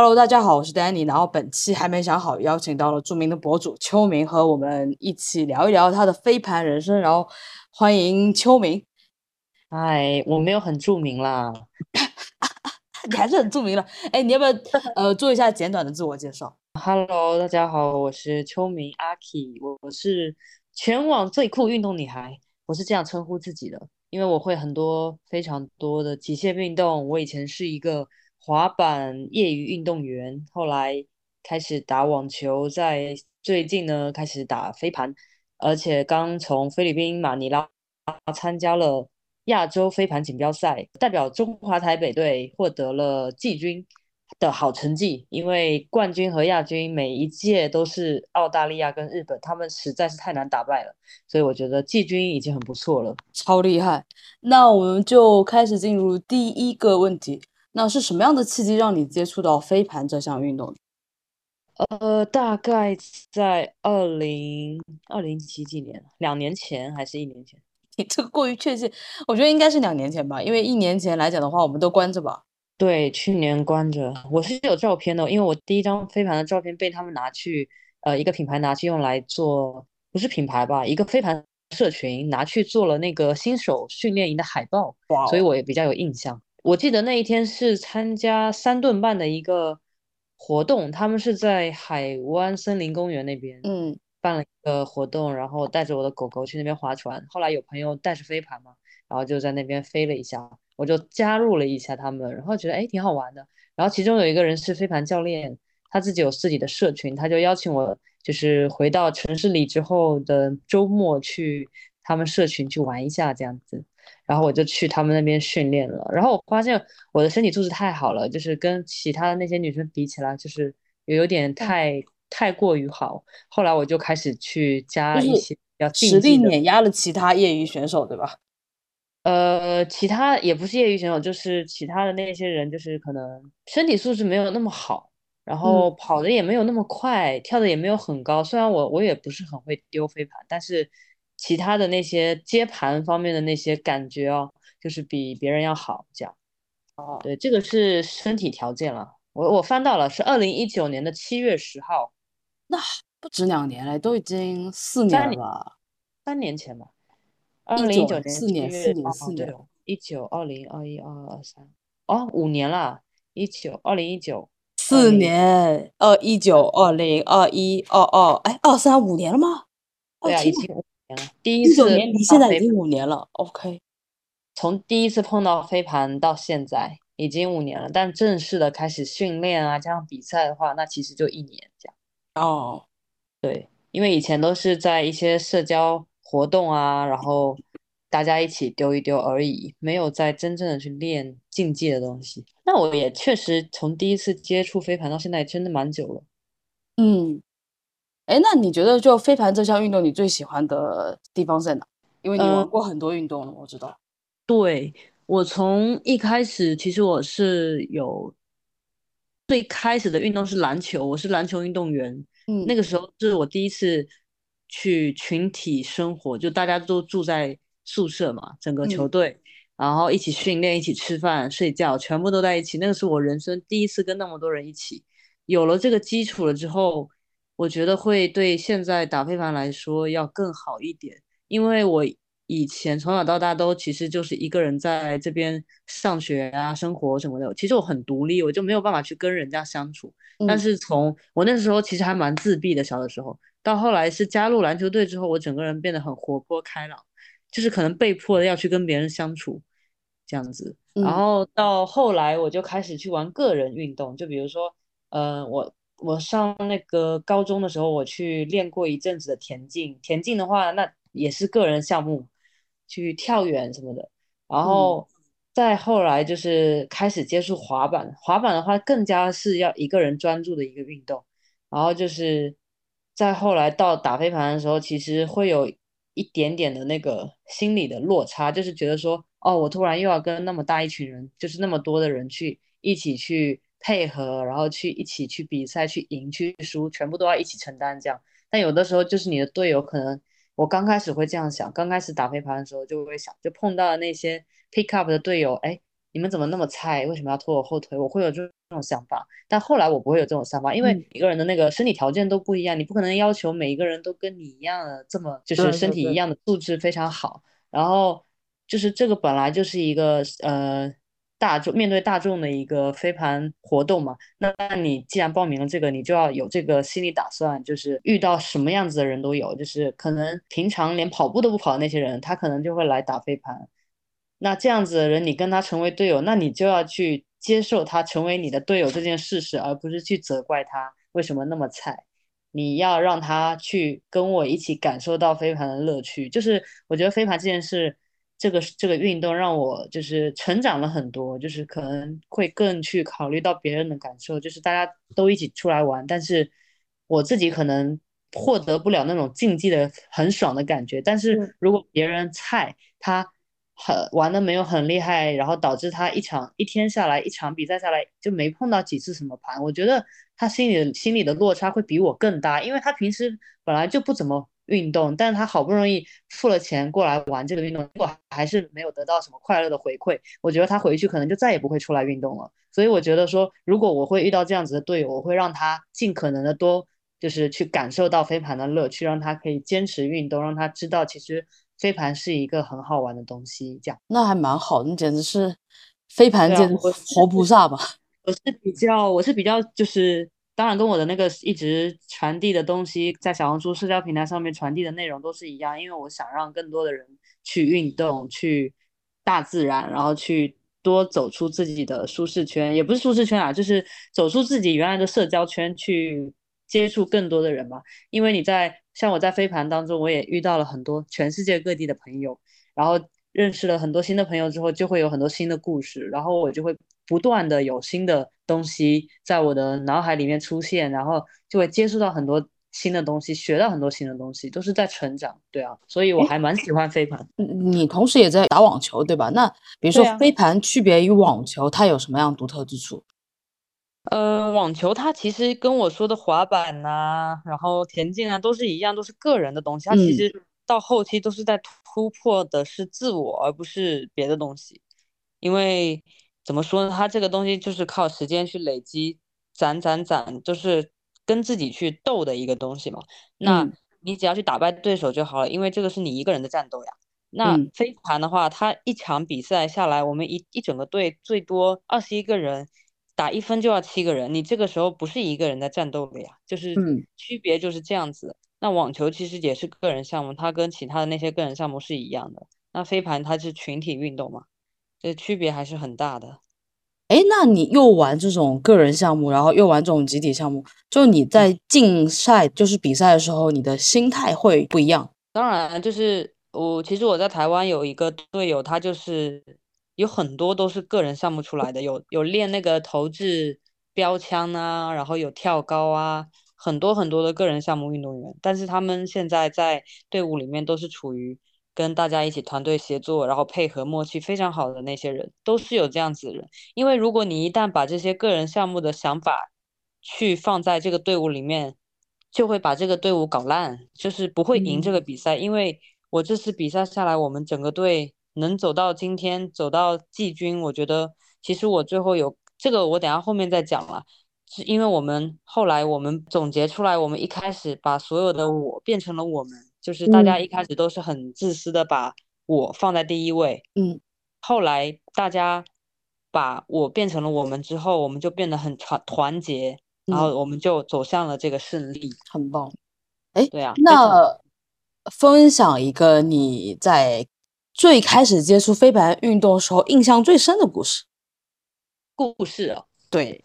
Hello，大家好，我是 Danny。然后本期还没想好，邀请到了著名的博主秋明和我们一起聊一聊他的飞盘人生。然后欢迎秋明。哎，我没有很著名啦，你还是很著名了。哎，你要不要呃做一下简短的自我介绍？Hello，大家好，我是秋明阿 K，我是全网最酷运动女孩，我是这样称呼自己的，因为我会很多非常多的极限运动。我以前是一个滑板业余运动员，后来开始打网球，在最近呢开始打飞盘，而且刚从菲律宾马尼拉参加了。亚洲飞盘锦标赛代表中华台北队获得了季军的好成绩，因为冠军和亚军每一届都是澳大利亚跟日本，他们实在是太难打败了，所以我觉得季军已经很不错了，超厉害。那我们就开始进入第一个问题，那是什么样的契机让你接触到飞盘这项运动？呃，大概在二零二零几几年，两年前还是一年前？你这个过于确切，我觉得应该是两年前吧，因为一年前来讲的话，我们都关着吧。对，去年关着。我是有照片的，因为我第一张飞盘的照片被他们拿去，呃，一个品牌拿去用来做，不是品牌吧，一个飞盘社群拿去做了那个新手训练营的海报，所以我也比较有印象。我记得那一天是参加三顿半的一个活动，他们是在海湾森林公园那边。嗯。办了一个活动，然后带着我的狗狗去那边划船。后来有朋友带着飞盘嘛，然后就在那边飞了一下，我就加入了一下他们，然后觉得哎挺好玩的。然后其中有一个人是飞盘教练，他自己有自己的社群，他就邀请我，就是回到城市里之后的周末去他们社群去玩一下这样子。然后我就去他们那边训练了，然后我发现我的身体素质太好了，就是跟其他的那些女生比起来，就是有点太。太过于好，后来我就开始去加一些比较实力碾压了其他业余选手，对吧？呃，其他也不是业余选手，就是其他的那些人，就是可能身体素质没有那么好，然后跑的也没有那么快，跳的也没有很高。虽然我我也不是很会丢飞盘，但是其他的那些接盘方面的那些感觉哦，就是比别人要好。这样，哦，对，这个是身体条件了。我我翻到了，是二零一九年的七月十号。那不止两年了，都已经四年了，三年前吧。二零一九年四年，四年，四年，一九二零二一二二二三，哦，五年了，一九二零一九四年，二一九二零二一二二，哎，二三五年了吗？对啊，已经五年了。第一九年离现在已经五年了。OK，从第一次碰到飞盘到现在已经五年了，但正式的开始训练啊，加上比赛的话，那其实就一年这样。哦，对，因为以前都是在一些社交活动啊，然后大家一起丢一丢而已，没有在真正的去练竞技的东西。那我也确实从第一次接触飞盘到现在，真的蛮久了。嗯，哎，那你觉得就飞盘这项运动，你最喜欢的地方在哪？因为你玩过很多运动了，我知道。对我从一开始，其实我是有。最开始的运动是篮球，我是篮球运动员。嗯，那个时候是我第一次去群体生活，就大家都住在宿舍嘛，整个球队，然后一起训练、一起吃饭、睡觉，全部都在一起。那个是我人生第一次跟那么多人一起。有了这个基础了之后，我觉得会对现在打飞盘来说要更好一点，因为我。以前从小到大都其实就是一个人在这边上学啊、生活什么的。其实我很独立，我就没有办法去跟人家相处。但是从我那时候其实还蛮自闭的，小的时候，到后来是加入篮球队之后，我整个人变得很活泼开朗，就是可能被迫的要去跟别人相处这样子。然后到后来我就开始去玩个人运动，就比如说，呃，我我上那个高中的时候，我去练过一阵子的田径。田径的话，那也是个人项目。去跳远什么的，然后再后来就是开始接触滑板。滑板的话，更加是要一个人专注的一个运动。然后就是再后来到打飞盘的时候，其实会有一点点的那个心理的落差，就是觉得说，哦，我突然又要跟那么大一群人，就是那么多的人去一起去配合，然后去一起去比赛，去赢去输，全部都要一起承担这样。但有的时候就是你的队友可能。我刚开始会这样想，刚开始打飞盘的时候就会想，就碰到那些 pick up 的队友，哎，你们怎么那么菜？为什么要拖我后腿？我会有这种想法。但后来我不会有这种想法，因为每个人的那个身体条件都不一样，你不可能要求每一个人都跟你一样的这么就是身体一样的素质非常好。然后就是这个本来就是一个呃。大众面对大众的一个飞盘活动嘛，那那你既然报名了这个，你就要有这个心理打算，就是遇到什么样子的人都有，就是可能平常连跑步都不跑的那些人，他可能就会来打飞盘。那这样子的人，你跟他成为队友，那你就要去接受他成为你的队友这件事实，而不是去责怪他为什么那么菜。你要让他去跟我一起感受到飞盘的乐趣，就是我觉得飞盘这件事。这个这个运动让我就是成长了很多，就是可能会更去考虑到别人的感受，就是大家都一起出来玩，但是我自己可能获得不了那种竞技的很爽的感觉。但是如果别人菜，他很玩的没有很厉害，然后导致他一场一天下来一场比赛下来就没碰到几次什么盘，我觉得他心里心里的落差会比我更大，因为他平时本来就不怎么。运动，但是他好不容易付了钱过来玩这个运动，结果还是没有得到什么快乐的回馈。我觉得他回去可能就再也不会出来运动了。所以我觉得说，如果我会遇到这样子的队友，我会让他尽可能的多，就是去感受到飞盘的乐趣，让他可以坚持运动，让他知道其实飞盘是一个很好玩的东西。这样那还蛮好的，你简直是飞盘界的活菩萨吧？我是比较，我是比较就是。当然，跟我的那个一直传递的东西，在小红书社交平台上面传递的内容都是一样，因为我想让更多的人去运动，去大自然，然后去多走出自己的舒适圈，也不是舒适圈啊，就是走出自己原来的社交圈，去接触更多的人嘛。因为你在像我在飞盘当中，我也遇到了很多全世界各地的朋友，然后认识了很多新的朋友之后，就会有很多新的故事，然后我就会。不断的有新的东西在我的脑海里面出现，然后就会接触到很多新的东西，学到很多新的东西，都是在成长。对啊，所以我还蛮喜欢飞盘。你同时也在打网球，对吧？那比如说飞盘区别于网球，它有什么样独特之处？呃，网球它其实跟我说的滑板呐，然后田径啊，都是一样，都是个人的东西。它其实到后期都是在突破的是自我，而不是别的东西，因为。怎么说呢？它这个东西就是靠时间去累积，攒攒攒，就是跟自己去斗的一个东西嘛。那你只要去打败对手就好了，因为这个是你一个人的战斗呀。那飞盘的话，它一场比赛下来，我们一一整个队最多二十一个人，打一分就要七个人，你这个时候不是一个人在战斗了呀，就是区别就是这样子。那网球其实也是个人项目，它跟其他的那些个人项目是一样的。那飞盘它是群体运动嘛。这区别还是很大的，哎，那你又玩这种个人项目，然后又玩这种集体项目，就你在竞赛，就是比赛的时候，你的心态会不一样。当然，就是我其实我在台湾有一个队友，他就是有很多都是个人项目出来的，有有练那个投掷标枪啊，然后有跳高啊，很多很多的个人项目运动员，但是他们现在在队伍里面都是处于。跟大家一起团队协作，然后配合默契非常好的那些人，都是有这样子的人。因为如果你一旦把这些个人项目的想法去放在这个队伍里面，就会把这个队伍搞烂，就是不会赢这个比赛。因为我这次比赛下来，我们整个队能走到今天，走到季军，我觉得其实我最后有这个，我等下后面再讲了。是因为我们后来我们总结出来，我们一开始把所有的我变成了我们。就是大家一开始都是很自私的，把我放在第一位。嗯，后来大家把我变成了我们之后，我们就变得很团团结，然后我们就走向了这个胜利。很棒。哎，对啊。那分享一个你在最开始接触飞盘运动时候印象最深的故事。故事啊？对，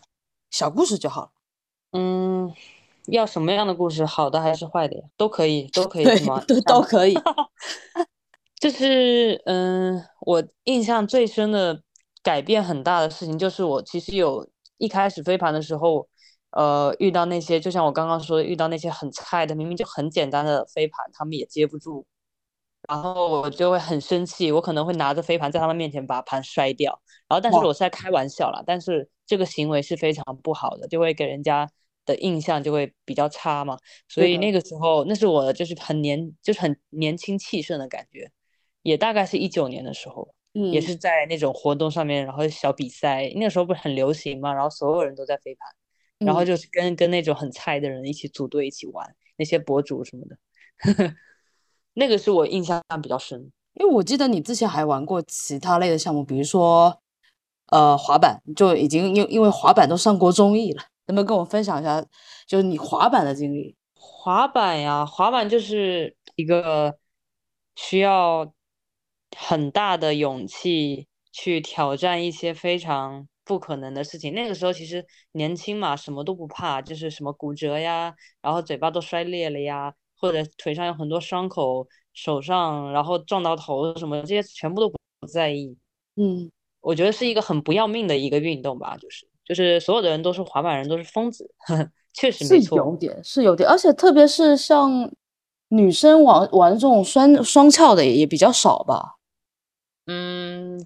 小故事就好了。嗯。要什么样的故事？好的还是坏的呀？都可以，都可以，是吗？都都可以。就是嗯，我印象最深的改变很大的事情，就是我其实有一开始飞盘的时候，呃，遇到那些就像我刚刚说的，遇到那些很菜的，明明就很简单的飞盘，他们也接不住，然后我就会很生气，我可能会拿着飞盘在他们面前把盘摔掉，然后但是我是在开玩笑啦，但是这个行为是非常不好的，就会给人家。的印象就会比较差嘛，所以那个时候，那是我就是很年，就是很年轻气盛的感觉，也大概是一九年的时候，也是在那种活动上面，然后小比赛，那个时候不是很流行嘛，然后所有人都在飞盘，然后就是跟跟那种很菜的人一起组队一起玩，那些博主什么的，那个是我印象比较深。因为我记得你之前还玩过其他类的项目，比如说呃滑板，就已经因因为滑板都上过综艺了，能不能跟我分享一下，就是你滑板的经历？滑板呀，滑板就是一个需要很大的勇气去挑战一些非常不可能的事情。那个时候其实年轻嘛，什么都不怕，就是什么骨折呀，然后嘴巴都摔裂了呀，或者腿上有很多伤口，手上然后撞到头什么，这些全部都不在意。嗯，我觉得是一个很不要命的一个运动吧，就是就是所有的人都是滑板人，都是疯子。确实没错，是有点，是有点，而且特别是像女生玩玩这种双双翘的也比较少吧。嗯，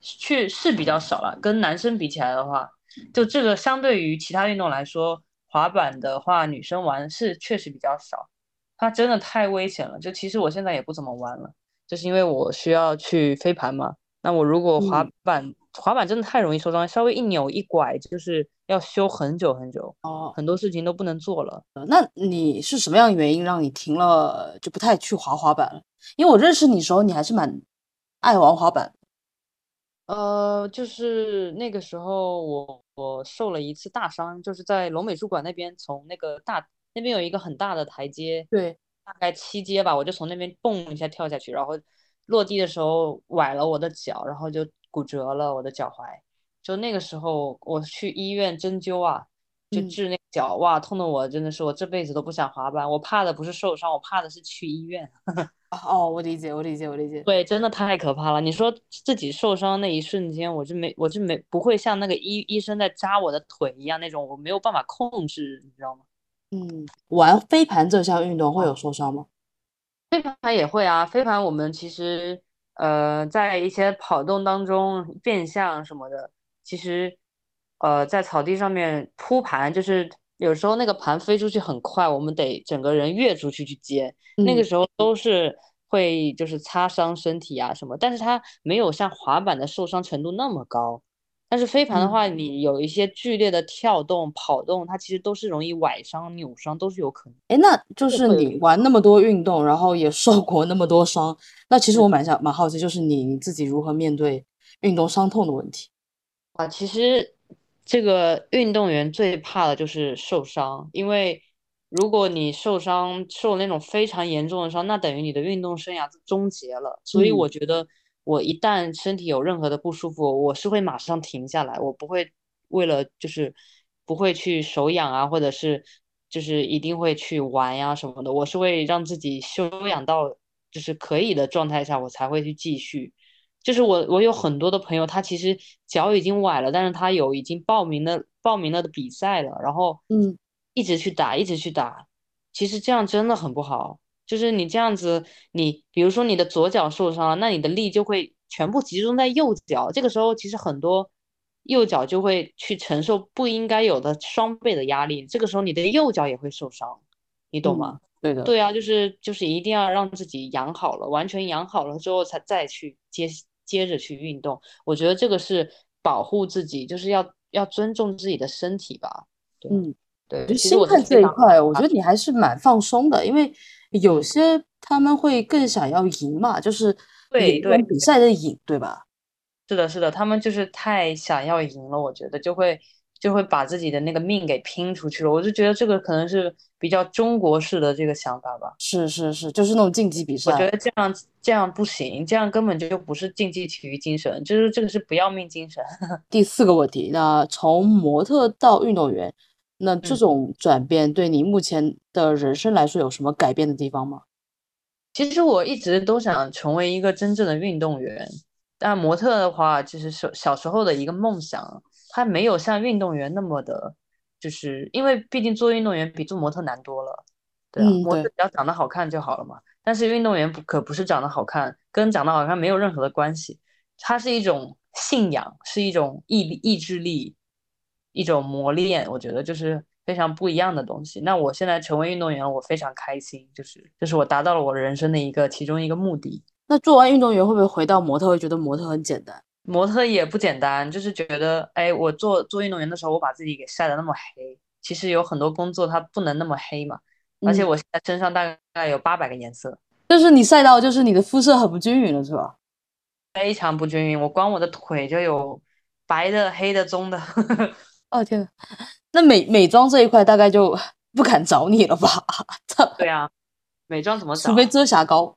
确是比较少了。跟男生比起来的话，就这个相对于其他运动来说，滑板的话，女生玩是确实比较少。它真的太危险了。就其实我现在也不怎么玩了，就是因为我需要去飞盘嘛。那我如果滑板，滑板真的太容易受伤，稍微一扭一拐就是要修很久很久哦，很多事情都不能做了。那你是什么样的原因让你停了就不太去滑滑板了？因为我认识你时候你还是蛮爱玩滑板。呃，就是那个时候我我受了一次大伤，就是在龙美术馆那边，从那个大那边有一个很大的台阶，对，大概七阶吧，我就从那边蹦一下跳下去，然后落地的时候崴了我的脚，然后就。骨折了我的脚踝，就那个时候我去医院针灸啊，就治那脚，哇，痛的我真的是我这辈子都不想滑板。我怕的不是受伤，我怕的是去医院。哦，我理解，我理解，我理解。对，真的太可怕了。你说自己受伤那一瞬间，我就没，我就没不会像那个医医生在扎我的腿一样那种，我没有办法控制，你知道吗？嗯，玩飞盘这项运动会有受伤吗？飞盘也会啊，飞盘我们其实。呃，在一些跑动当中变向什么的，其实，呃，在草地上面铺盘，就是有时候那个盘飞出去很快，我们得整个人跃出去去接，那个时候都是会就是擦伤身体啊什么，但是它没有像滑板的受伤程度那么高。但是飞盘的话，你有一些剧烈的跳动、跑动，它其实都是容易崴伤、扭伤，都是有可能。哎，那就是你玩那么多运动，然后也受过那么多伤，那其实我蛮想蛮好奇，就是你你自己如何面对运动伤痛的问题？啊，其实这个运动员最怕的就是受伤，因为如果你受伤受那种非常严重的伤，那等于你的运动生涯终结了。所以我觉得。我一旦身体有任何的不舒服，我是会马上停下来，我不会为了就是不会去手痒啊，或者是就是一定会去玩呀什么的，我是会让自己休养到就是可以的状态下，我才会去继续。就是我我有很多的朋友，他其实脚已经崴了，但是他有已经报名了报名了的比赛了，然后嗯一直去打一直去打，其实这样真的很不好。就是你这样子，你比如说你的左脚受伤了，那你的力就会全部集中在右脚。这个时候，其实很多右脚就会去承受不应该有的双倍的压力。这个时候，你的右脚也会受伤，你懂吗？对的。对啊，就是就是一定要让自己养好了，完全养好了之后，才再去接接着去运动。我觉得这个是保护自己，就是要要尊重自己的身体吧。嗯，对。其实态这一块，我觉得你还是蛮放松的，因为。有些他们会更想要赢嘛，就是对对比赛的赢，对吧？是的，是的，他们就是太想要赢了，我觉得就会就会把自己的那个命给拼出去了。我就觉得这个可能是比较中国式的这个想法吧。是是是，就是那种竞技比赛。我觉得这样这样不行，这样根本就不是竞技体育精神，就是这个是不要命精神。第四个问题，那从模特到运动员。那这种转变对你目前的人生来说有什么改变的地方吗？其实我一直都想成为一个真正的运动员，但模特的话，就是小小时候的一个梦想，它没有像运动员那么的，就是因为毕竟做运动员比做模特难多了，对啊，模特只要长得好看就好了嘛。但是运动员不可不是长得好看，跟长得好看没有任何的关系，它是一种信仰，是一种意意志力。一种磨练，我觉得就是非常不一样的东西。那我现在成为运动员，我非常开心，就是就是我达到了我人生的一个其中一个目的。那做完运动员会不会回到模特，会觉得模特很简单？模特也不简单，就是觉得，哎，我做做运动员的时候，我把自己给晒得那么黑，其实有很多工作它不能那么黑嘛。而且我现在身上大概有八百个颜色，就是你晒到，就是你的肤色很不均匀了，是吧？非常不均匀，我光我的腿就有白的、黑的、棕的。哦天，那美美妆这一块大概就不敢找你了吧？对啊，美妆怎么找？除非遮瑕膏，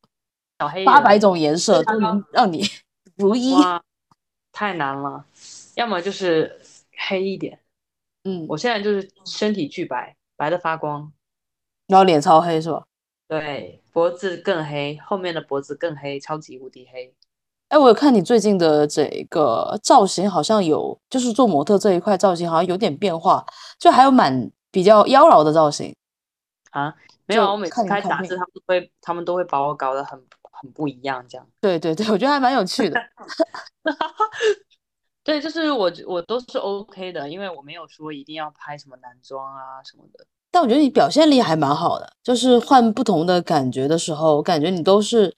小黑八百种颜色都能让你 如一。太难了，要么就是黑一点，嗯，我现在就是身体巨白，白的发光，然后脸超黑是吧？对，脖子更黑，后面的脖子更黑，超级无敌黑。哎，我有看你最近的这个造型，好像有就是做模特这一块造型好像有点变化，就还有蛮比较妖娆的造型啊。没有，我每次拍杂志，他们会他们都会把我搞得很。很不一样，这样。对对对，我觉得还蛮有趣的。对，就是我我都是 OK 的，因为我没有说一定要拍什么男装啊什么的。但我觉得你表现力还蛮好的，就是换不同的感觉的时候，我感觉你都是，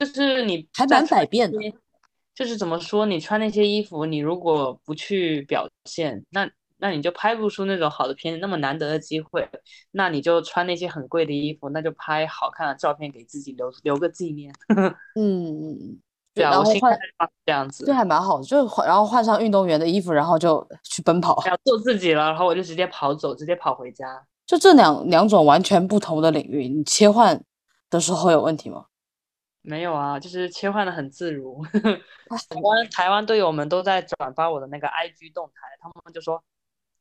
就是你还蛮百变的。就是怎么说，你穿那些衣服，你如果不去表现，那。那你就拍不出那种好的片子，那么难得的机会，那你就穿那些很贵的衣服，那就拍好看的照片给自己留留个纪念。嗯 嗯，对啊，然后换这样子，这还蛮好的，就然后换上运动员的衣服，然后就去奔跑，要做自己了，然后我就直接跑走，直接跑回家。就这两两种完全不同的领域，你切换的时候有问题吗？没有啊，就是切换的很自如。台湾台湾队友们都在转发我的那个 IG 动态，他们就说。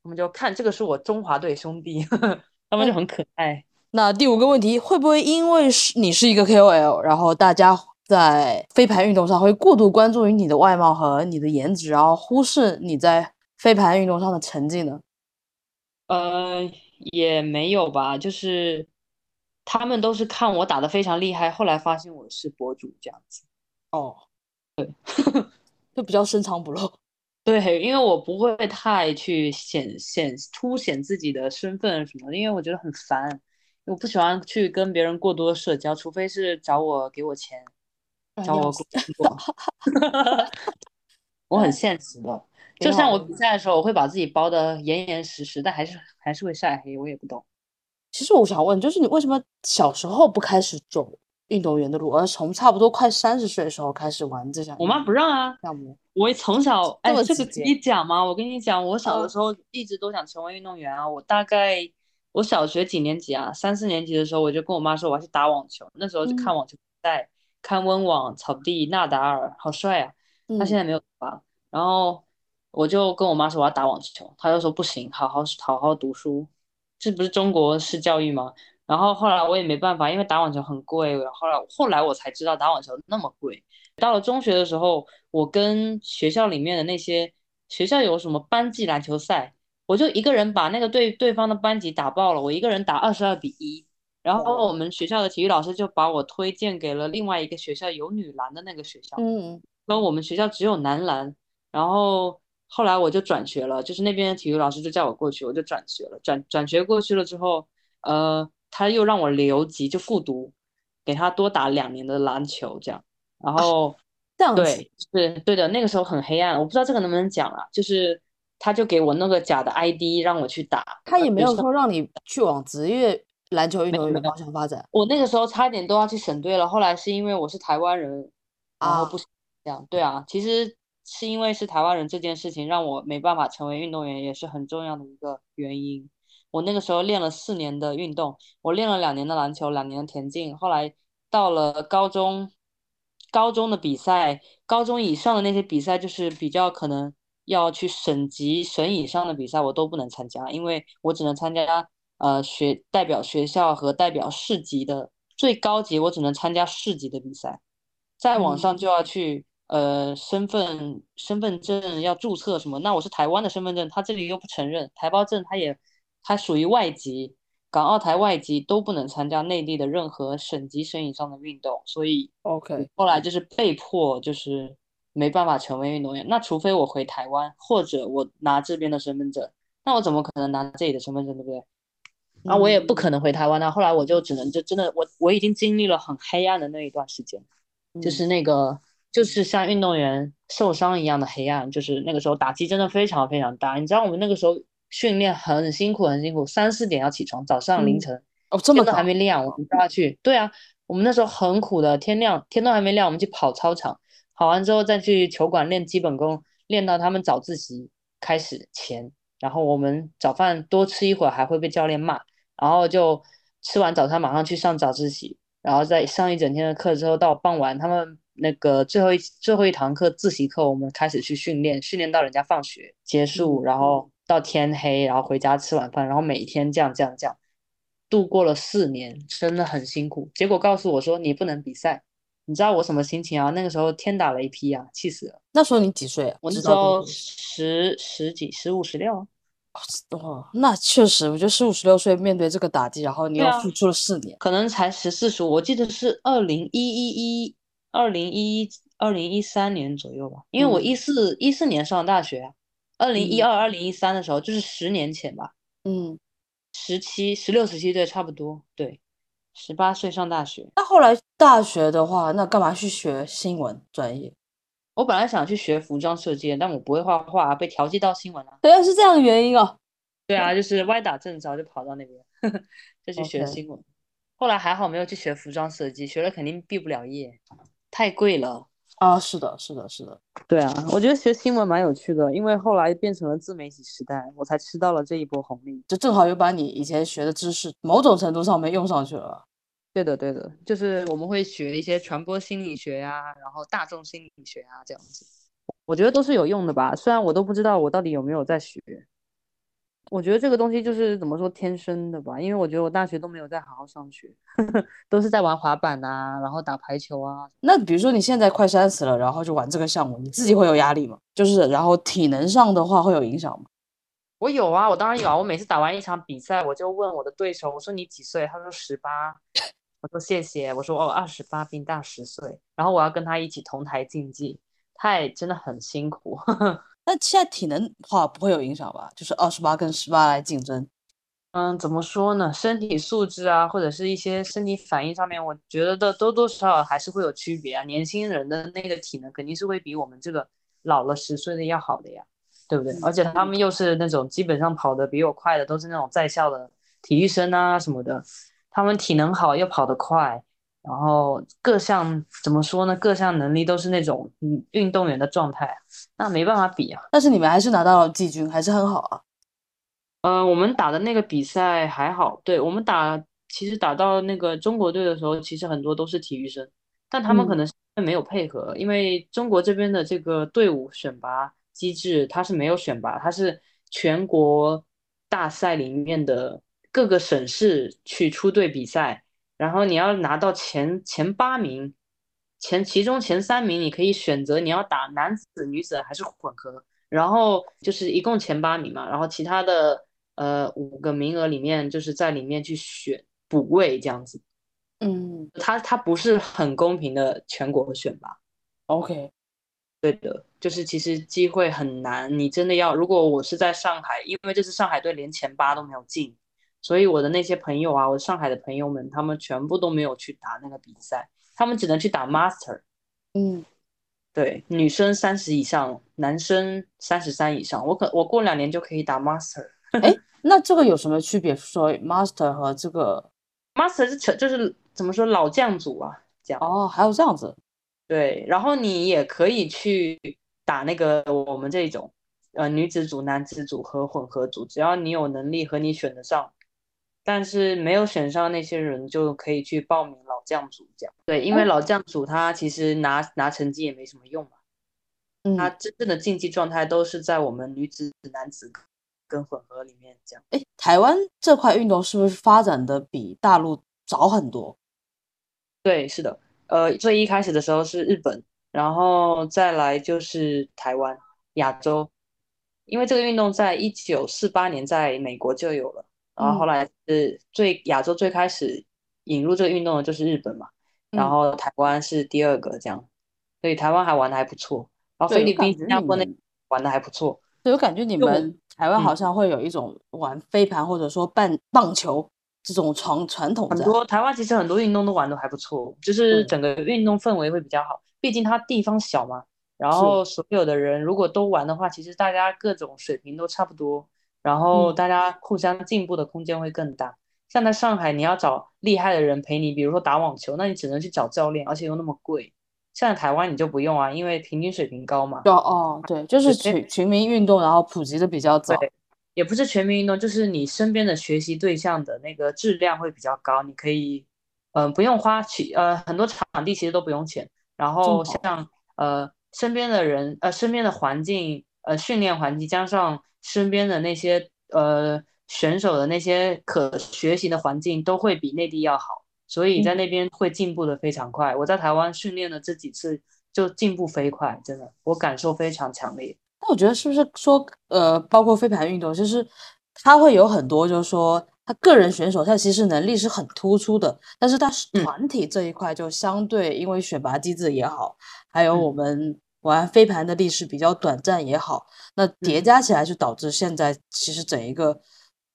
他们就看这个是我中华队兄弟，他们就很可爱。那第五个问题，会不会因为是你是一个 KOL，然后大家在飞盘运动上会过度关注于你的外貌和你的颜值，然后忽视你在飞盘运动上的成绩呢？呃，也没有吧，就是他们都是看我打的非常厉害，后来发现我是博主这样子。哦，对，就比较深藏不露。对，因为我不会太去显显凸显自己的身份什么，因为我觉得很烦，我不喜欢去跟别人过多社交，除非是找我给我钱，找我工作。我很现实的，就像我比赛的时候，我会把自己包的严严实实，但还是还是会晒黑，我也不懂。其实我想问，就是你为什么小时候不开始走？运动员的路，而从差不多快三十岁的时候开始玩这项。我妈不让啊，项目。我从小哎，这个你讲吗？我跟你讲，我小的时候一直都想成为运动员啊。我大概我小学几年级啊？三四年级的时候，我就跟我妈说我要去打网球。那时候就看网球比赛，看温网、草地、纳达尔，好帅啊！他现在没有打。然后我就跟我妈说我要打网球，她就说不行，好好好好读书。这不是中国式教育吗？然后后来我也没办法，因为打网球很贵。后来后来我才知道打网球那么贵。到了中学的时候，我跟学校里面的那些学校有什么班级篮球赛，我就一个人把那个对对方的班级打爆了。我一个人打二十二比一。然后我们学校的体育老师就把我推荐给了另外一个学校有女篮的那个学校。嗯。跟我们学校只有男篮。然后后来我就转学了，就是那边的体育老师就叫我过去，我就转学了。转转学过去了之后，呃。他又让我留级，就复读，给他多打两年的篮球，这样。然后，这样对，是对的。那个时候很黑暗，我不知道这个能不能讲啊。就是他就给我那个假的 ID 让我去打，他也没有说让你去往职业篮球运动员方向发展。我那个时候差一点都要去省队了，后来是因为我是台湾人，然后不这样。对啊，其实是因为是台湾人这件事情让我没办法成为运动员，也是很重要的一个原因。我那个时候练了四年的运动，我练了两年的篮球，两年的田径。后来到了高中，高中的比赛，高中以上的那些比赛，就是比较可能要去省级、省以上的比赛，我都不能参加，因为我只能参加呃学代表学校和代表市级的最高级，我只能参加市级的比赛。再往上就要去呃身份身份证要注册什么，那我是台湾的身份证，他这里又不承认，台胞证他也。他属于外籍，港澳台外籍都不能参加内地的任何省级省以上的运动，所以 OK，后来就是被迫，就是没办法成为运动员。那除非我回台湾，或者我拿这边的身份证，那我怎么可能拿这里的身份证，对不对？那我也不可能回台湾。那后来我就只能就真的，我我已经经历了很黑暗的那一段时间。就是那个就是像运动员受伤一样的黑暗，就是那个时候打击真的非常非常大。你知道我们那个时候训练很辛苦很辛苦，三四点要起床，早上凌晨哦这么早都还没亮，我们就要去。对啊，我们那时候很苦的，天亮天都还没亮，我们去跑操场，跑完之后再去球馆练基本功，练到他们早自习开始前，然后我们早饭多吃一会儿还会被教练骂，然后就。吃完早餐马上去上早自习，然后再上一整天的课之后，到傍晚他们那个最后一最后一堂课自习课，我们开始去训练，训练到人家放学结束，然后到天黑，然后回家吃晚饭，然后每天这样这样这样度过了四年，真的很辛苦。结果告诉我说你不能比赛，你知道我什么心情啊？那个时候天打雷劈啊，气死了。那时候你几岁啊？我那时候十十几，十五十六。哦，那确实，我觉得十五十六岁面对这个打击，然后你又付出了四年，可能才十四十五。我记得是二零一一一二零一二零一三年左右吧，因为我一四一四年上大学，二零一二二零一三的时候就是十年前吧。嗯，十七十六十七岁差不多，对，十八岁上大学。那后来大学的话，那干嘛去学新闻专业？我本来想去学服装设计，但我不会画画，被调剂到新闻了。对啊，是这样的原因哦。对啊，就是歪打正着就跑到那边，就去学新闻。后来还好没有去学服装设计，学了肯定毕不了业，太贵了。啊，是的，是的，是的。对啊，我觉得学新闻蛮有趣的，因为后来变成了自媒体时代，我才吃到了这一波红利，就正好又把你以前学的知识某种程度上面用上去了。对的，对的，就是我们会学一些传播心理学呀，然后大众心理学啊，这样子，我觉得都是有用的吧。虽然我都不知道我到底有没有在学，我觉得这个东西就是怎么说天生的吧，因为我觉得我大学都没有在好好上学，都是在玩滑板啊，然后打排球啊。那比如说你现在快三十了，然后就玩这个项目，你自己会有压力吗？就是然后体能上的话会有影响吗？我有啊，我当然有啊。我每次打完一场比赛，我就问我的对手，我说你几岁？他说十八。我说谢谢，我说哦二十八，比你大十岁，然后我要跟他一起同台竞技，他也真的很辛苦。那现在体能话不会有影响吧？就是二十八跟十八来竞争。嗯，怎么说呢？身体素质啊，或者是一些身体反应上面，我觉得的多多少少还是会有区别啊。年轻人的那个体能肯定是会比我们这个老了十岁的要好的呀，对不对？而且他们又是那种基本上跑得比我快的，都是那种在校的体育生啊什么的。他们体能好又跑得快，然后各项怎么说呢？各项能力都是那种嗯运动员的状态，那没办法比啊。但是你们还是拿到了季军，还是很好啊。呃，我们打的那个比赛还好，对我们打其实打到那个中国队的时候，其实很多都是体育生，但他们可能是没有配合，因为中国这边的这个队伍选拔机制它是没有选拔，它是全国大赛里面的。各个省市去出队比赛，然后你要拿到前前八名，前其中前三名你可以选择你要打男子、女子还是混合，然后就是一共前八名嘛，然后其他的呃五个名额里面就是在里面去选补位这样子。嗯，他他不是很公平的全国选拔。OK，对的，就是其实机会很难，你真的要如果我是在上海，因为这次上海队连前八都没有进。所以我的那些朋友啊，我上海的朋友们，他们全部都没有去打那个比赛，他们只能去打 Master。嗯，对，女生三十以上，男生三十三以上。我可我过两年就可以打 Master。哎，那这个有什么区别？说 Master 和这个 Master 是成就是怎么说老将组啊？这样哦，还有这样子。对，然后你也可以去打那个我们这种呃女子组、男子组和混合组，只要你有能力和你选得上。但是没有选上那些人就可以去报名老将组，这样对，因为老将组他其实拿拿成绩也没什么用嘛，他真正的竞技状态都是在我们女子、男子跟混合里面这样。哎，台湾这块运动是不是发展的比大陆早很多？对，是的，呃，最一开始的时候是日本，然后再来就是台湾、亚洲，因为这个运动在一九四八年在美国就有了。然后后来是最亚洲最开始引入这个运动的就是日本嘛，然后台湾是第二个这样，所以台湾还玩的还不错，然后菲律宾、新加坡那玩的还不错。对我感觉你们台湾好像会有一种玩飞盘或者说棒棒球这种传传统。很多台湾其实很多运动都玩的还不错，就是整个运动氛围会比较好。毕竟它地方小嘛，然后所有的人如果都玩的话，其实大家各种水平都差不多，然后大家互相进步的空间会更大。像在上海，你要找厉害的人陪你，比如说打网球，那你只能去找教练，而且又那么贵。像台湾你就不用啊，因为平均水平高嘛。哦哦，对，就是群全民运动，然后普及的比较早。也不是全民运动，就是你身边的学习对象的那个质量会比较高，你可以，嗯，不用花去，呃，很多场地其实都不用钱。然后像呃身边的人，呃身边的环境，呃训练环境，加上身边的那些呃选手的那些可学习的环境，都会比内地要好。所以在那边会进步的非常快。我在台湾训练的这几次就进步飞快，真的，我感受非常强烈。那我觉得是不是说，呃，包括飞盘运动，就是他会有很多，就是说他个人选手他其实能力是很突出的，但是他是团体这一块就相对因为选拔机制也好，还有我们玩飞盘的历史比较短暂也好，那叠加起来就导致现在其实整一个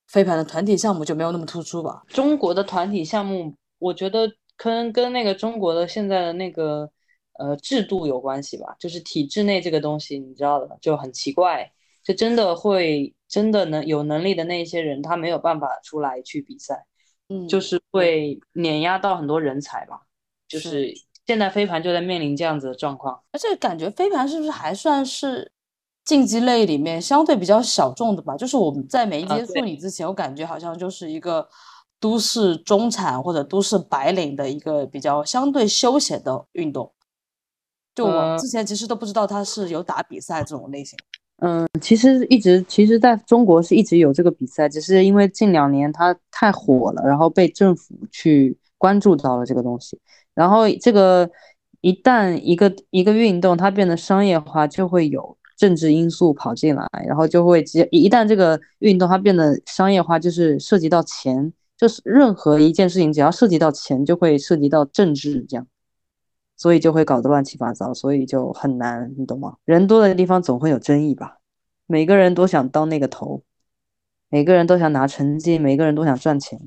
飞盘的团体项目就没有那么突出吧？中国的团体项目。我觉得可能跟那个中国的现在的那个呃制度有关系吧，就是体制内这个东西，你知道的就很奇怪，就真的会真的能有能力的那些人，他没有办法出来去比赛，嗯，就是会碾压到很多人才吧，就是现在飞盘就在面临这样子的状况，而且感觉飞盘是不是还算是竞技类里面相对比较小众的吧？就是我们在没接触你之前，我感觉好像就是一个。都市中产或者都市白领的一个比较相对休闲的运动，就我之前其实都不知道它是有打比赛这种类型。嗯，其实一直其实在中国是一直有这个比赛，只是因为近两年它太火了，然后被政府去关注到了这个东西。然后这个一旦一个一个运动它变得商业化，就会有政治因素跑进来，然后就会接一旦这个运动它变得商业化，就是涉及到钱。就是任何一件事情，只要涉及到钱，就会涉及到政治，这样，所以就会搞得乱七八糟，所以就很难，你懂吗？人多的地方总会有争议吧？每个人都想当那个头，每个人都想拿成绩，每个人都想赚钱，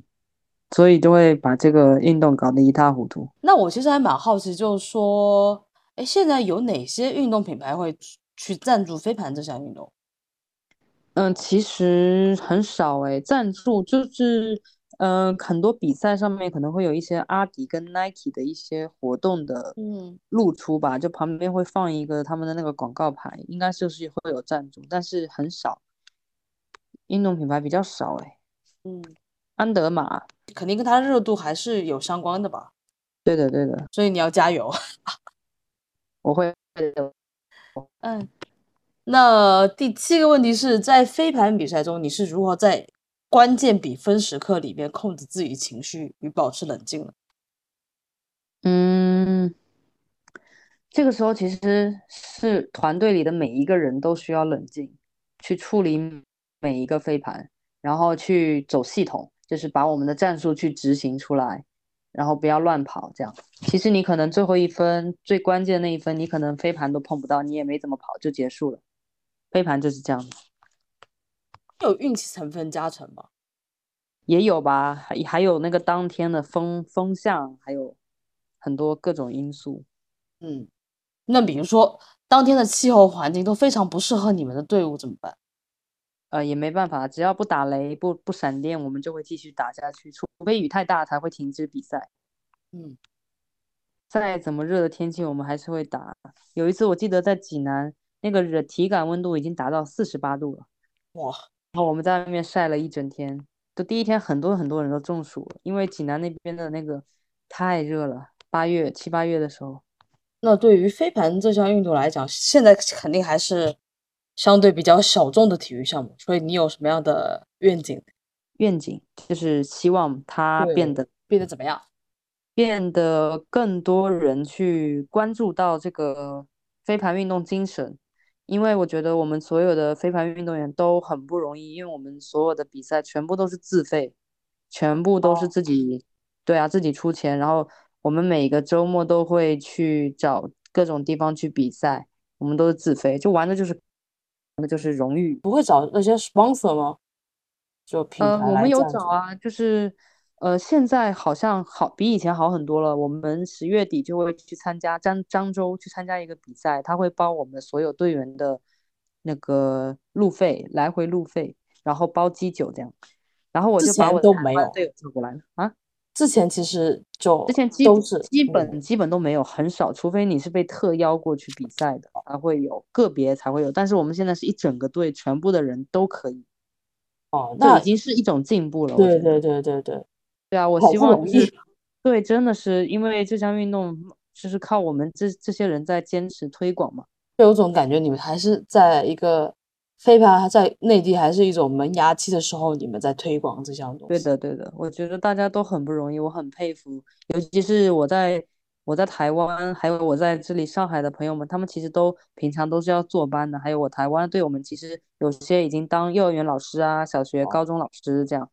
所以就会把这个运动搞得一塌糊涂。那我其实还蛮好奇，就是说，哎，现在有哪些运动品牌会去赞助飞盘这项运动？嗯，其实很少哎，赞助就是。嗯，很多比赛上面可能会有一些阿迪跟 Nike 的一些活动的嗯露出吧，就旁边会放一个他们的那个广告牌，应该就是会有赞助，但是很少，运动品牌比较少哎。嗯，安德玛肯定跟它热度还是有相关的吧？对的，对的，所以你要加油。我会。嗯，那第七个问题是在飞盘比赛中，你是如何在？关键比分时刻里面控制自己情绪与保持冷静的。嗯，这个时候其实是团队里的每一个人都需要冷静，去处理每一个飞盘，然后去走系统，就是把我们的战术去执行出来，然后不要乱跑。这样，其实你可能最后一分最关键的那一分，你可能飞盘都碰不到，你也没怎么跑就结束了。飞盘就是这样的。有运气成分加成吗？也有吧，还还有那个当天的风风向，还有很多各种因素。嗯，那比如说当天的气候环境都非常不适合你们的队伍怎么办？呃，也没办法，只要不打雷、不不闪电，我们就会继续打下去，除非雨太大才会停止比赛。嗯，再怎么热的天气，我们还是会打。有一次我记得在济南，那个热体感温度已经达到四十八度了。哇！然后我们在外面晒了一整天，就第一天很多很多人都中暑了，因为济南那边的那个太热了。八月七八月的时候，那对于飞盘这项运动来讲，现在肯定还是相对比较小众的体育项目。所以你有什么样的愿景？愿景就是希望它变得变得怎么样？变得更多人去关注到这个飞盘运动精神。因为我觉得我们所有的飞盘运动员都很不容易，因为我们所有的比赛全部都是自费，全部都是自己，对啊，自己出钱。然后我们每个周末都会去找各种地方去比赛，我们都是自费，就玩的就是，那就是荣誉。不会找那些 sponsor 吗？就品牌呃，我们有找啊，就是呃，现在好像好比以前好很多了。我们十月底就会去参加漳漳州去参加一个比赛，他会包我们所有队员的那个路费，来回路费，然后包机酒这样。然后我就把我都没有队友叫过来了啊。之前其实就之前基都是基本基本都没有，很少，除非你是被特邀过去比赛的才会有，个别才会有。但是我们现在是一整个队，全部的人都可以。哦，那已经是一种进步了。对对对对对。对啊，我希望是，对，真的是因为这项运动就是靠我们这这些人在坚持推广嘛。就有种感觉，你们还是在一个飞盘还在内地还是一种萌芽期的时候，你们在推广这项东西。对的，对的，我觉得大家都很不容易，我很佩服，尤其是我在我在台湾，还有我在这里上海的朋友们，他们其实都平常都是要坐班的。还有我台湾队友们，其实有些已经当幼儿园老师啊，小学、高中老师这样。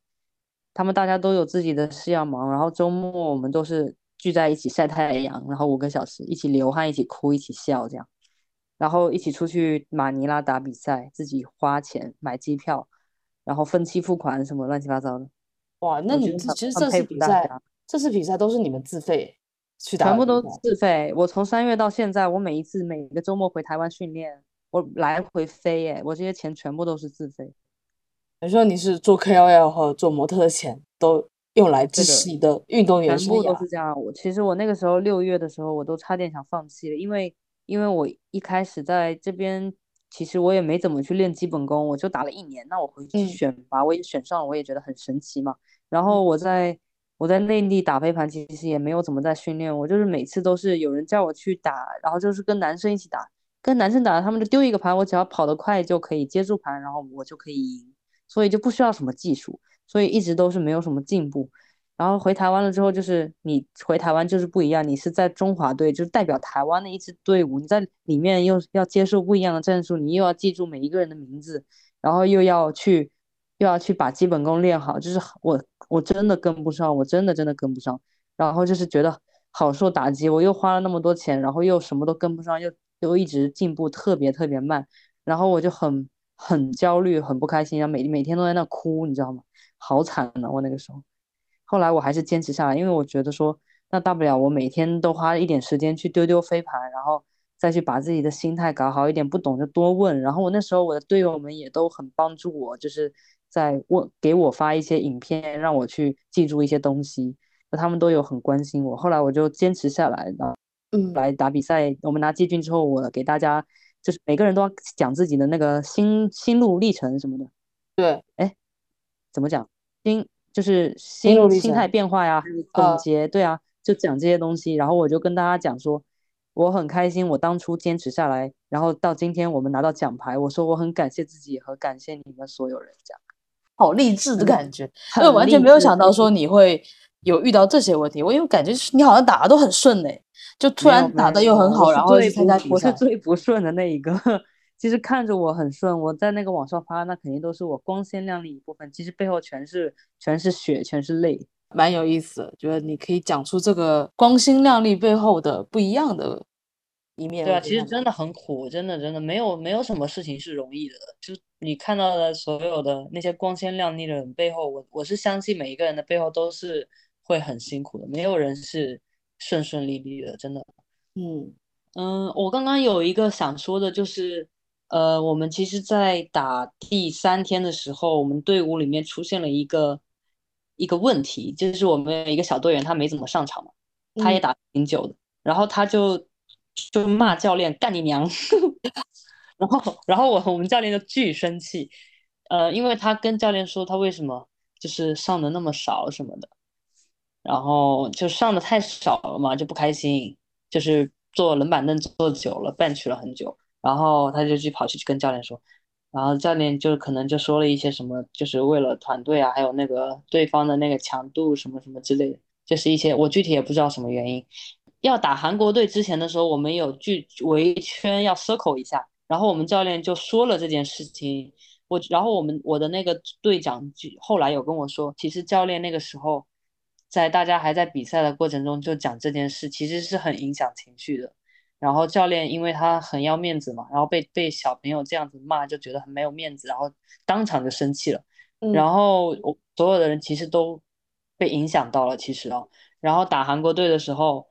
他们大家都有自己的事要忙，然后周末我们都是聚在一起晒太阳，然后五个小时一起流汗，一起哭，一起笑，这样，然后一起出去马尼拉打比赛，自己花钱买机票，然后分期付款什么乱七八糟的。哇，那你其实这次比赛，这次比赛都是你们自费去打，全部都自费。我从三月到现在，我每一次每个周末回台湾训练，我来回飞，耶，我这些钱全部都是自费。你说你是做 KOL 和做模特的钱都用来支持你的运动员全部都是这样。我其实我那个时候六月的时候，我都差点想放弃了，因为因为我一开始在这边，其实我也没怎么去练基本功，我就打了一年。那我回去选拔，我也选上了，我也觉得很神奇嘛。然后我在我在内地打飞盘，其实也没有怎么在训练，我就是每次都是有人叫我去打，然后就是跟男生一起打，跟男生打，他们就丢一个盘，我只要跑得快就可以接住盘，然后我就可以赢。所以就不需要什么技术，所以一直都是没有什么进步。然后回台湾了之后，就是你回台湾就是不一样，你是在中华队，就是代表台湾的一支队伍，你在里面又要接受不一样的战术，你又要记住每一个人的名字，然后又要去又要去把基本功练好。就是我我真的跟不上，我真的真的跟不上。然后就是觉得好受打击，我又花了那么多钱，然后又什么都跟不上，又又一直进步特别特别慢，然后我就很。很焦虑，很不开心，然后每每天都在那哭，你知道吗？好惨啊！我那个时候，后来我还是坚持下来，因为我觉得说，那大不了我每天都花一点时间去丢丢飞盘，然后再去把自己的心态搞好一点，不懂就多问。然后我那时候我的队友们也都很帮助我，就是在问给我发一些影片，让我去记住一些东西，那他们都有很关心我。后来我就坚持下来，然后嗯，来打比赛，我们拿季军之后，我给大家。就是每个人都要讲自己的那个心心路历程什么的，对，哎，怎么讲？心就是心心态变化呀，总结，对啊，就讲这些东西。然后我就跟大家讲说，我很开心，我当初坚持下来，然后到今天我们拿到奖牌，我说我很感谢自己和感谢你们所有人，这样，好励志的感觉。我完全没有想到说你会有遇到这些问题，我因为感觉你好像打的都很顺哎。就突然打的又很好，然后参加比赛。我是最不顺的那一个。其实看着我很顺，我在那个网上发，那肯定都是我光鲜亮丽一部分。其实背后全是全是血，全是泪，蛮有意思的。觉得你可以讲出这个光鲜亮丽背后的不一样的一面。对啊，其实真的很苦，真的真的没有没有什么事情是容易的。就你看到的所有的那些光鲜亮丽的人背后，我我是相信每一个人的背后都是会很辛苦的，没有人是。顺顺利利的，真的。嗯嗯，我刚刚有一个想说的，就是，呃，我们其实，在打第三天的时候，我们队伍里面出现了一个一个问题，就是我们有一个小队员他没怎么上场嘛，他也打挺久的，然后他就就骂教练干你娘，然后然后我我们教练就巨生气，呃，因为他跟教练说他为什么就是上的那么少什么的。然后就上的太少了嘛，就不开心，就是坐冷板凳坐久了，bench 了很久，然后他就去跑去跟教练说，然后教练就可能就说了一些什么，就是为了团队啊，还有那个对方的那个强度什么什么之类的，就是一些我具体也不知道什么原因。要打韩国队之前的时候，我们有聚围圈要 circle 一下，然后我们教练就说了这件事情，我然后我们我的那个队长就后来有跟我说，其实教练那个时候。在大家还在比赛的过程中就讲这件事，其实是很影响情绪的。然后教练因为他很要面子嘛，然后被被小朋友这样子骂，就觉得很没有面子，然后当场就生气了。然后我所有的人其实都被影响到了，其实哦。然后打韩国队的时候，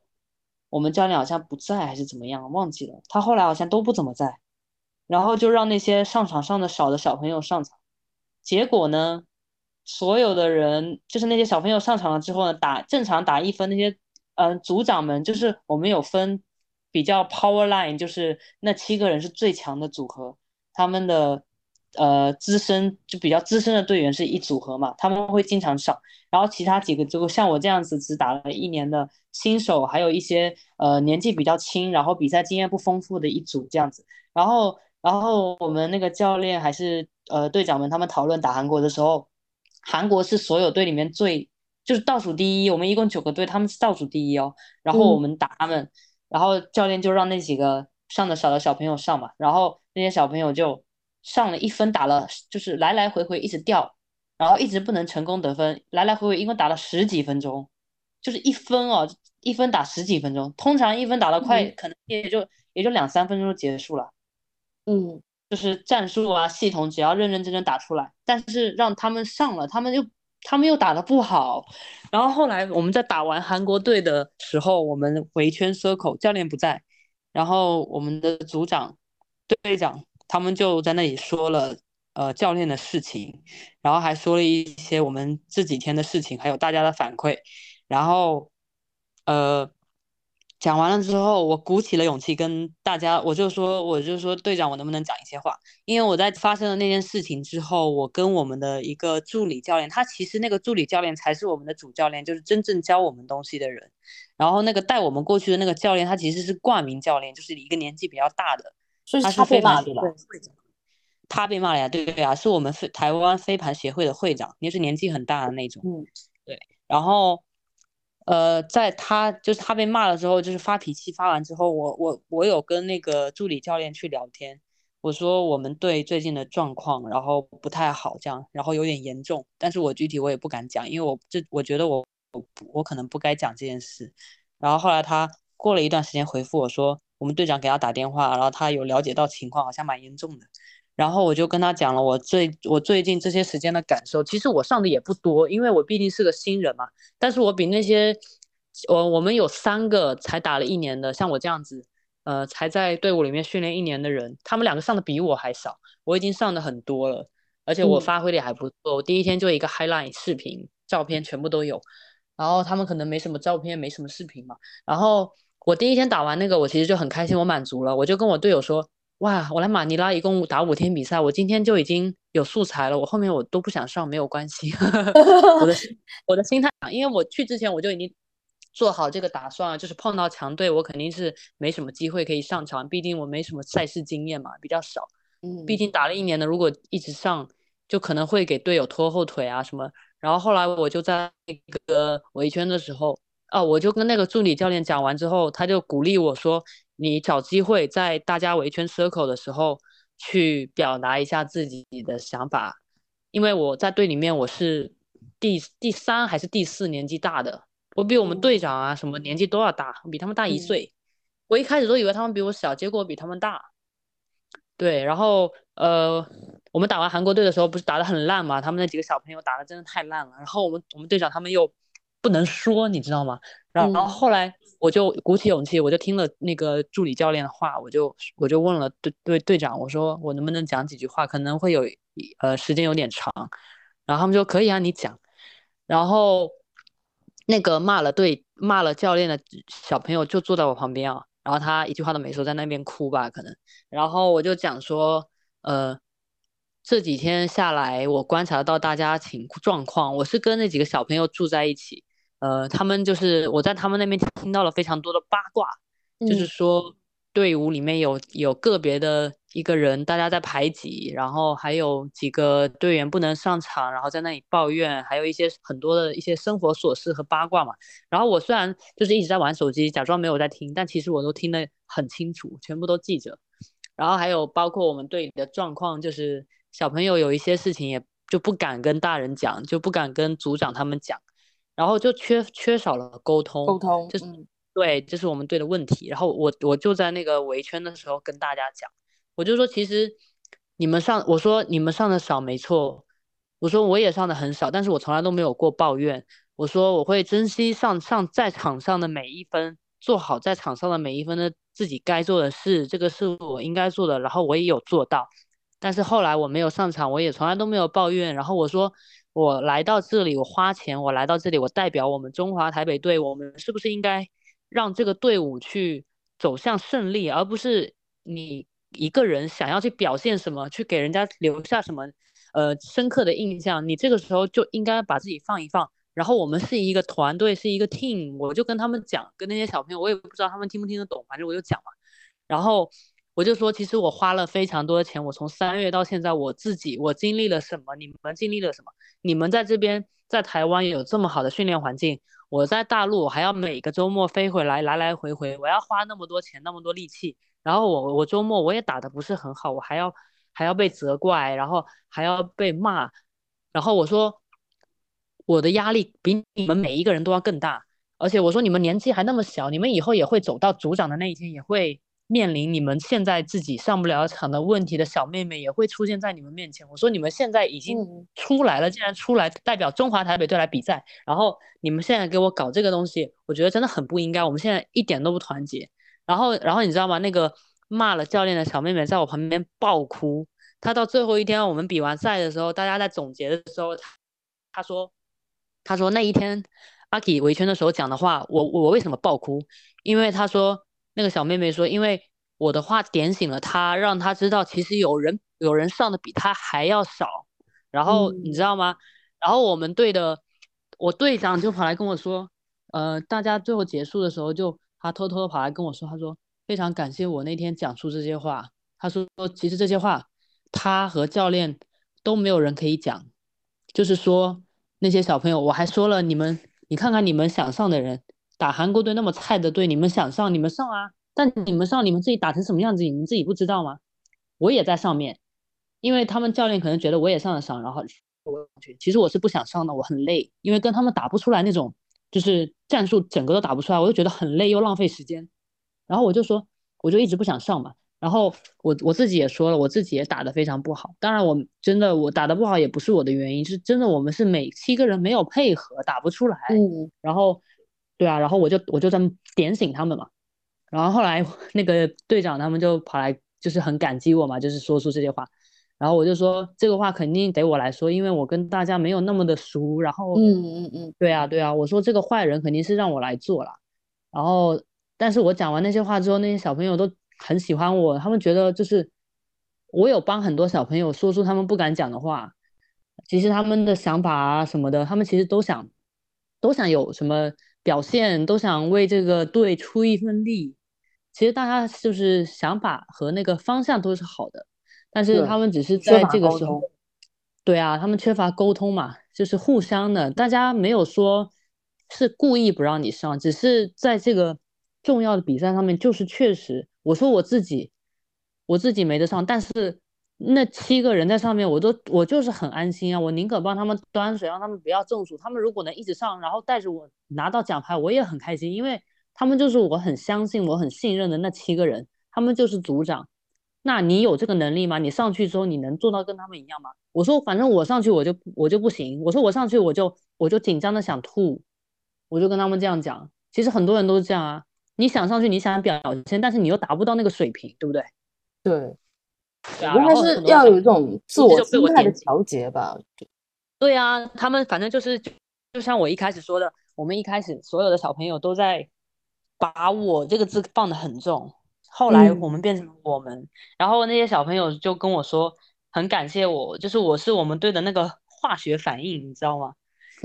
我们教练好像不在还是怎么样，忘记了。他后来好像都不怎么在，然后就让那些上场上的少的小朋友上场。结果呢，所有的人就是那些小朋友上场了之后呢，打正常打一分那些，嗯，组长们就是我们有分比较 power line，就是那七个人是最强的组合，他们的。呃，资深就比较资深的队员是一组合嘛，他们会经常上，然后其他几个就像我这样子只打了一年的新手，还有一些呃年纪比较轻，然后比赛经验不丰富的一组这样子，然后然后我们那个教练还是呃队长们他们讨论打韩国的时候，韩国是所有队里面最就是倒数第一，我们一共九个队，他们是倒数第一哦，然后我们打他们，然后教练就让那几个上的少的小朋友上嘛，然后那些小朋友就。上了一分，打了就是来来回回一直掉，然后一直不能成功得分，来来回回一共打了十几分钟，就是一分哦，一分打十几分钟，通常一分打得快，可能也就也就两三分钟就结束了。嗯，就是战术啊，系统只要认认真真打出来，但是让他们上了，他们又他们又打得不好，然后后来我们在打完韩国队的时候，我们围圈 circle 教练不在，然后我们的组长队长。他们就在那里说了，呃，教练的事情，然后还说了一些我们这几天的事情，还有大家的反馈，然后，呃，讲完了之后，我鼓起了勇气跟大家，我就说，我就说，队长，我能不能讲一些话？因为我在发生了那件事情之后，我跟我们的一个助理教练，他其实那个助理教练才是我们的主教练，就是真正教我们东西的人。然后那个带我们过去的那个教练，他其实是挂名教练，就是一个年纪比较大的。所以他被骂对吧？他被骂了呀，对对对啊，是我们飞台湾飞盘协会的会长，也是年纪很大的那种。嗯，对。然后，呃，在他就是他被骂了之后，就是发脾气，发完之后，我我我有跟那个助理教练去聊天，我说我们队最近的状况，然后不太好，这样，然后有点严重，但是我具体我也不敢讲，因为我这我觉得我我我可能不该讲这件事。然后后来他过了一段时间回复我说。我们队长给他打电话，然后他有了解到情况，好像蛮严重的。然后我就跟他讲了我最我最近这些时间的感受。其实我上的也不多，因为我毕竟是个新人嘛。但是我比那些我我们有三个才打了一年的，像我这样子，呃，才在队伍里面训练一年的人，他们两个上的比我还少。我已经上的很多了，而且我发挥的也还不错。我第一天就一个 highlight 视频、照片全部都有。然后他们可能没什么照片，没什么视频嘛。然后。我第一天打完那个，我其实就很开心，我满足了。我就跟我队友说：“哇，我来马尼拉一共打五天比赛，我今天就已经有素材了。我后面我都不想上，没有关系。我的 我的心态，因为我去之前我就已经做好这个打算了，就是碰到强队，我肯定是没什么机会可以上场，毕竟我没什么赛事经验嘛，比较少。嗯，毕竟打了一年的，如果一直上，就可能会给队友拖后腿啊什么。然后后来我就在那个围圈的时候。哦，我就跟那个助理教练讲完之后，他就鼓励我说：“你找机会在大家围圈 circle 的时候去表达一下自己的想法，因为我在队里面我是第第三还是第四年纪大的，我比我们队长啊什么年纪都要大，比他们大一岁。我一开始都以为他们比我小，结果比他们大。对，然后呃，我们打完韩国队的时候不是打得很烂嘛？他们那几个小朋友打的真的太烂了。然后我们我们队长他们又。不能说，你知道吗？然后，然后后来我就鼓起勇气，我就听了那个助理教练的话，我就我就问了队队队长，我说我能不能讲几句话？可能会有呃时间有点长。然后他们说可以啊，你讲。然后那个骂了队骂了教练的小朋友就坐在我旁边啊，然后他一句话都没说，在那边哭吧可能。然后我就讲说，呃。这几天下来，我观察到大家情状况。我是跟那几个小朋友住在一起，呃，他们就是我在他们那边听到了非常多的八卦，就是说队伍里面有有个别的一个人，大家在排挤，然后还有几个队员不能上场，然后在那里抱怨，还有一些很多的一些生活琐事和八卦嘛。然后我虽然就是一直在玩手机，假装没有在听，但其实我都听得很清楚，全部都记着。然后还有包括我们队里的状况，就是。小朋友有一些事情也就不敢跟大人讲，就不敢跟组长他们讲，然后就缺缺少了沟通。沟通，就是对，这是我们队的问题。然后我我就在那个围圈的时候跟大家讲，我就说其实你们上，我说你们上的少没错，我说我也上的很少，但是我从来都没有过抱怨。我说我会珍惜上上在场上的每一分，做好在场上的每一分的自己该做的事，这个是我应该做的，然后我也有做到。但是后来我没有上场，我也从来都没有抱怨。然后我说我来到这里，我花钱，我来到这里，我代表我们中华台北队，我们是不是应该让这个队伍去走向胜利，而不是你一个人想要去表现什么，去给人家留下什么呃深刻的印象？你这个时候就应该把自己放一放。然后我们是一个团队，是一个 team，我就跟他们讲，跟那些小朋友，我也不知道他们听不听得懂，反正我就讲嘛。然后我就说，其实我花了非常多的钱，我从三月到现在，我自己我经历了什么，你们经历了什么？你们在这边在台湾有这么好的训练环境，我在大陆我还要每个周末飞回来，来来回回，我要花那么多钱，那么多力气，然后我我周末我也打的不是很好，我还要还要被责怪，然后还要被骂，然后我说。我的压力比你们每一个人都要更大，而且我说你们年纪还那么小，你们以后也会走到组长的那一天，也会面临你们现在自己上不了场的问题的小妹妹也会出现在你们面前。我说你们现在已经出来了，竟然出来代表中华台北队来比赛，然后你们现在给我搞这个东西，我觉得真的很不应该。我们现在一点都不团结。然后，然后你知道吗？那个骂了教练的小妹妹在我旁边爆哭。她到最后一天我们比完赛的时候，大家在总结的时候，她说。她说那一天阿 K 围圈的时候讲的话，我我为什么爆哭？因为她说那个小妹妹说，因为我的话点醒了她，让她知道其实有人有人上的比她还要少。然后你知道吗？然后我们队的我队长就跑来跟我说，呃，大家最后结束的时候，就他偷偷的跑来跟我说，他说非常感谢我那天讲出这些话。他说其实这些话他和教练都没有人可以讲，就是说。那些小朋友，我还说了，你们，你看看你们想上的人，打韩国队那么菜的队，你们想上，你们上啊！但你们上，你们自己打成什么样子，你们自己不知道吗？我也在上面，因为他们教练可能觉得我也上得上，然后我去。其实我是不想上的，我很累，因为跟他们打不出来那种，就是战术整个都打不出来，我就觉得很累又浪费时间。然后我就说，我就一直不想上嘛。然后我我自己也说了，我自己也打得非常不好。当然，我真的我打得不好也不是我的原因，是真的我们是每七个人没有配合，打不出来。嗯。然后，对啊，然后我就我就在点醒他们嘛。然后后来那个队长他们就跑来，就是很感激我嘛，就是说出这些话。然后我就说这个话肯定得我来说，因为我跟大家没有那么的熟。然后，嗯嗯嗯，对啊对啊，我说这个坏人肯定是让我来做了。然后，但是我讲完那些话之后，那些小朋友都。很喜欢我，他们觉得就是我有帮很多小朋友说出他们不敢讲的话。其实他们的想法啊什么的，他们其实都想都想有什么表现，都想为这个队出一份力。其实大家就是想法和那个方向都是好的，但是他们只是在这个时候，对啊，他们缺乏沟通嘛，就是互相的，大家没有说是故意不让你上，只是在这个重要的比赛上面，就是确实。我说我自己，我自己没得上，但是那七个人在上面，我都我就是很安心啊。我宁可帮他们端水，让他们不要中暑。他们如果能一直上，然后带着我拿到奖牌，我也很开心，因为他们就是我很相信、我很信任的那七个人。他们就是组长，那你有这个能力吗？你上去之后，你能做到跟他们一样吗？我说，反正我上去我就我就不行。我说我上去我就我就紧张的想吐，我就跟他们这样讲。其实很多人都是这样啊。你想上去，你想表现，但是你又达不到那个水平，对不对？对，应该是要有一种自我心态的调节吧。对啊，他们反正就是，就像我一开始说的，我们一开始所有的小朋友都在把我这个字放得很重，后来我们变成我们，然后那些小朋友就跟我说，很感谢我，就是我是我们队的那个化学反应，你知道吗？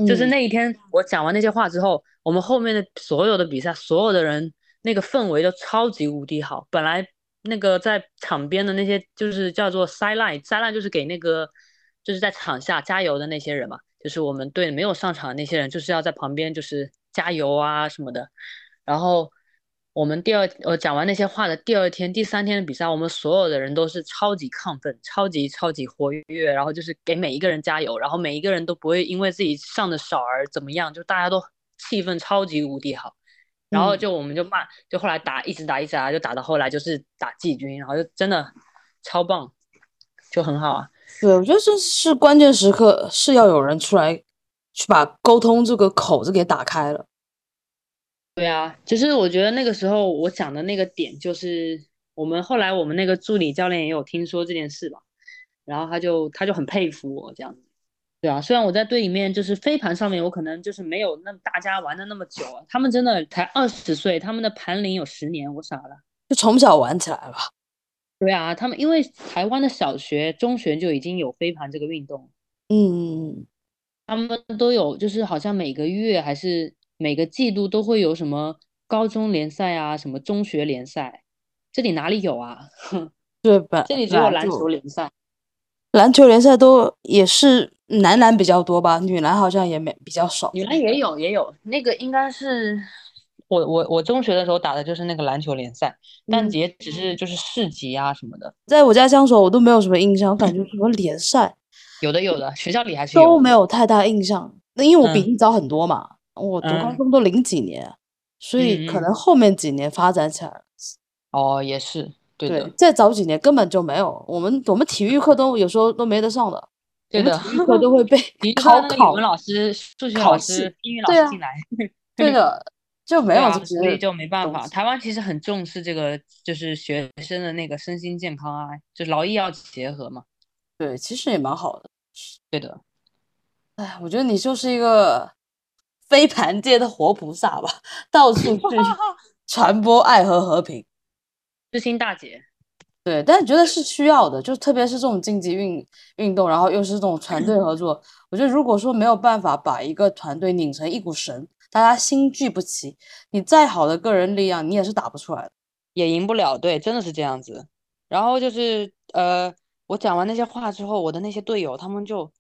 就是那一天我讲完那些话之后，我们后面的所有的比赛，所有的人。那个氛围都超级无敌好。本来那个在场边的那些就是叫做 sideline，sideline 就是给那个就是在场下加油的那些人嘛，就是我们队没有上场的那些人，就是要在旁边就是加油啊什么的。然后我们第二呃讲完那些话的第二天、第三天的比赛，我们所有的人都是超级亢奋、超级超级活跃，然后就是给每一个人加油，然后每一个人都不会因为自己上的少而怎么样，就大家都气氛超级无敌好。然后就我们就骂，就后来打一直打一直打，就打到后来就是打季军，然后就真的超棒，就很好啊。对，我觉得这是关键时刻是要有人出来去把沟通这个口子给打开了。对啊，就是我觉得那个时候我讲的那个点，就是我们后来我们那个助理教练也有听说这件事吧，然后他就他就很佩服我这样子。对啊，虽然我在队里面就是飞盘上面，我可能就是没有那大家玩的那么久啊，他们真的才二十岁，他们的盘龄有十年，我傻了，就从小玩起来了。对啊，他们因为台湾的小学、中学就已经有飞盘这个运动，嗯，他们都有，就是好像每个月还是每个季度都会有什么高中联赛啊，什么中学联赛，这里哪里有啊？对吧？这里只有篮球联赛，篮球联赛都也是男篮比较多吧，女篮好像也没比较少，女篮也有也有，那个应该是。我我我中学的时候打的就是那个篮球联赛，但也只是就是市级啊什么的。在我家乡时候，我都没有什么印象，感觉什么联赛，有的有的，学校里还是都没有太大印象。那因为我比你早很多嘛，我读高中都零几年，所以可能后面几年发展起来了。哦，也是，对的。再早几年根本就没有，我们我们体育课都有时候都没得上的，对的，体育课都会被 考考。语文老师、数学老师、英语老师进来，对的。就没有，所以就没办法。台湾其实很重视这个，就是学生的那个身心健康啊，就劳逸要结合嘛。对，其实也蛮好的。对的。哎，我觉得你就是一个飞盘界的活菩萨吧，到处去传播爱和和平，知心大姐。对，但是觉得是需要的，就特别是这种竞技运运动，然后又是这种团队合作，我觉得如果说没有办法把一个团队拧成一股绳。大家心聚不齐，你再好的个人力量，你也是打不出来的，也赢不了。对，真的是这样子。然后就是呃，我讲完那些话之后，我的那些队友他们就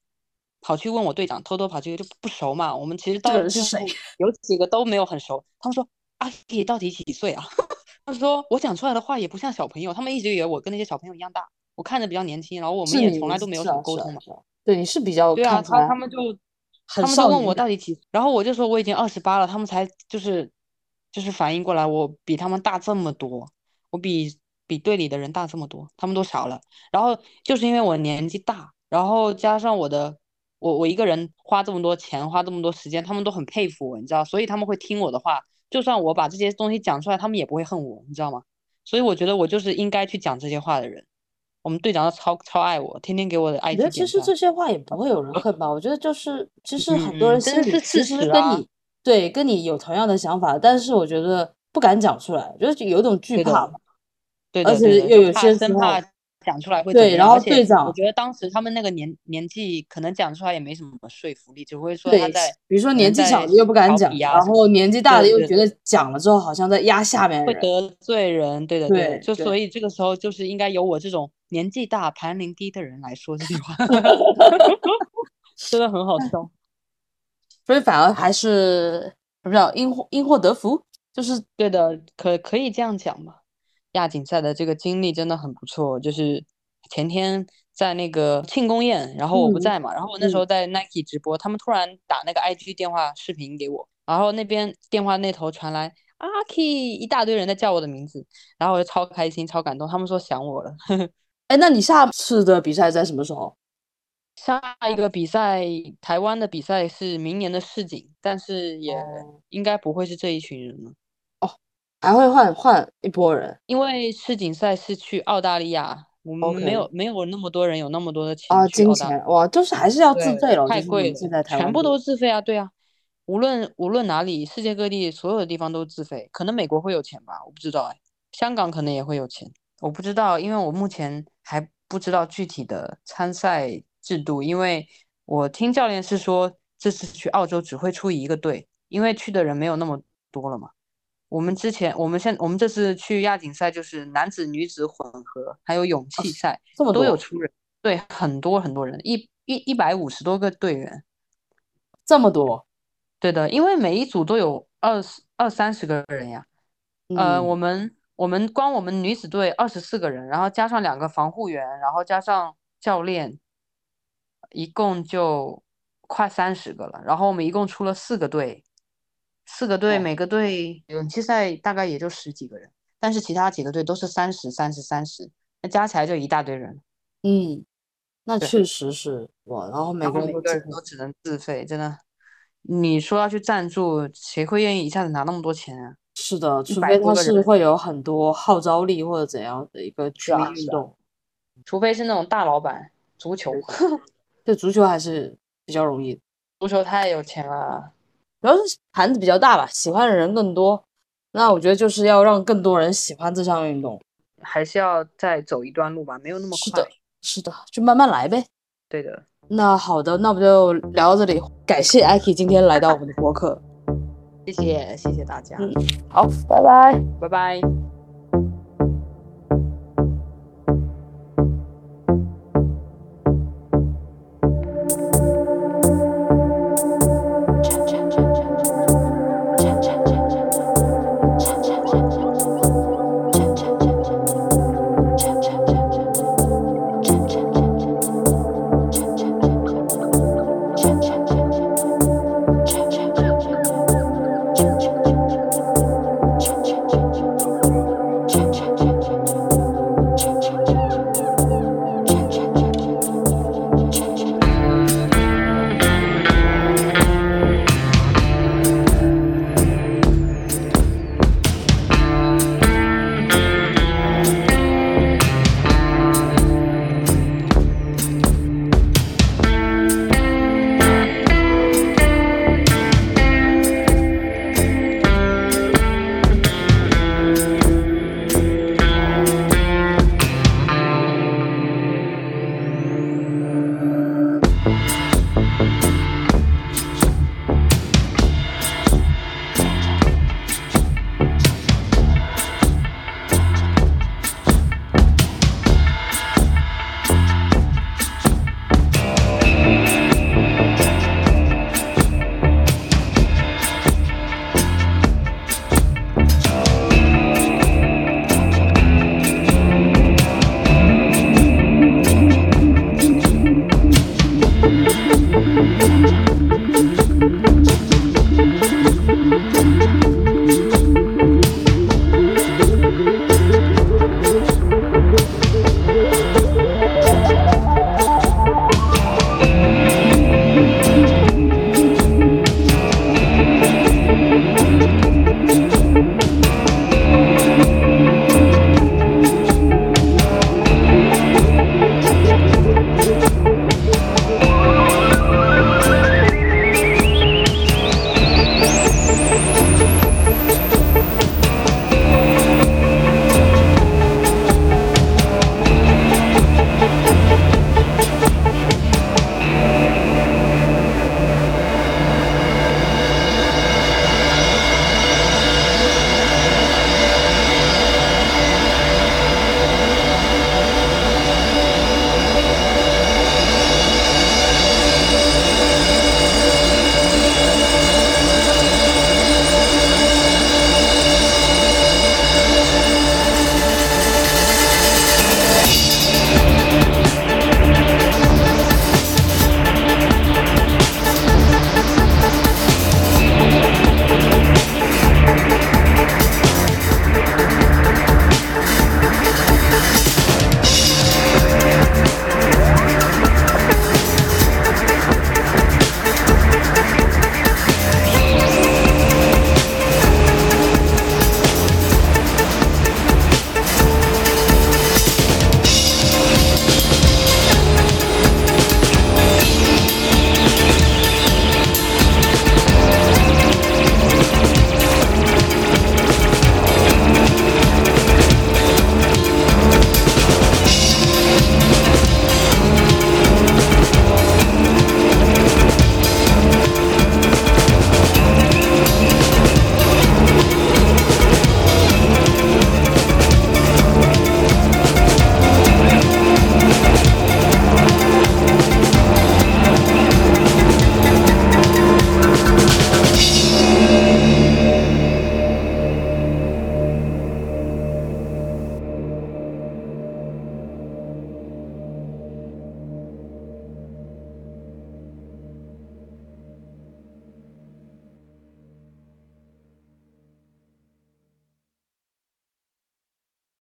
跑去问我队长，偷偷跑去就不熟嘛。我们其实到是谁？有几个都没有很熟。他们说阿 K 到底几岁啊？他说我讲出来的话也不像小朋友，他们一直以为我跟那些小朋友一样大，我看着比较年轻。然后我们也从来都没有什么沟通嘛。对，你是比较对啊，他他们就。他们就问我到底几，然后我就说我已经二十八了，他们才就是就是反应过来，我比他们大这么多，我比比队里的人大这么多，他们都傻了。然后就是因为我年纪大，然后加上我的我我一个人花这么多钱，花这么多时间，他们都很佩服我，你知道，所以他们会听我的话，就算我把这些东西讲出来，他们也不会恨我，你知道吗？所以我觉得我就是应该去讲这些话的人。我们队长超超爱我，天天给我的爱。我觉得其实这些话也不会有人恨吧？我觉得就是，其实很多人心里其实跟你对跟你有同样的想法，但是我觉得不敢讲出来，就是有一种惧怕嘛。对，而且又有些生怕讲出来会对。然后队长，我觉得当时他们那个年年纪，可能讲出来也没什么说服力，只会说他在。比如说年纪小的又不敢讲，然后年纪大的又觉得讲了之后好像在压下面会得罪人。对的，对。就所以这个时候就是应该由我这种。年纪大、盘龄低的人来说这句话 真的很好笑。所以反而还是什么叫因祸因祸得福，就是对的，可可以这样讲吧。亚锦赛的这个经历真的很不错。就是前天在那个庆功宴，然后我不在嘛，然后我那时候在 Nike 直播，他们突然打那个 IG 电话视频给我，然后那边电话那头传来阿 K，一大堆人在叫我的名字，然后我就超开心、超感动，他们说想我了。哎，那你下次的比赛在什么时候？下一个比赛，台湾的比赛是明年的世锦，但是也应该不会是这一群人了。哦，还会换换一波人，因为世锦赛是去澳大利亚，我们没有没有那么多人有那么多的钱啊，金钱哇，就是还是要自费了，太贵了。现在全部都自费啊，对啊，无论无论哪里，世界各地所有的地方都自费，可能美国会有钱吧，我不知道哎，香港可能也会有钱。我不知道，因为我目前还不知道具体的参赛制度。因为我听教练是说，这次去澳洲只会出一个队，因为去的人没有那么多了嘛。我们之前，我们现我们这次去亚锦赛就是男子、女子混合，还有勇气赛，这么多有出人。对，很多很多人，一一一百五十多个队员，这么多。对的，因为每一组都有二十二三十个人呀。呃，我们。我们光我们女子队二十四个人，然后加上两个防护员，然后加上教练，一共就快三十个了。然后我们一共出了四个队，四个队每个队勇气赛大概也就十几个人，但是其他几个队都是三十、三十、三十，那加起来就一大堆人。嗯，那确实是哇。然后每个人都只能自费，真的你说要去赞助，谁会愿意一下子拿那么多钱啊？是的，除非他是会有很多号召力或者怎样的一个全民运动，除非是那种大老板，足球，这足球还是比较容易。足球太有钱了，主要是盘子比较大吧，喜欢的人更多。那我觉得就是要让更多人喜欢这项运动，还是要再走一段路吧，没有那么快。是的，是的，就慢慢来呗。对的。那好的，那我们就聊到这里。感谢艾 k 今天来到我们的博客，谢谢谢谢大家。好，拜拜，拜拜。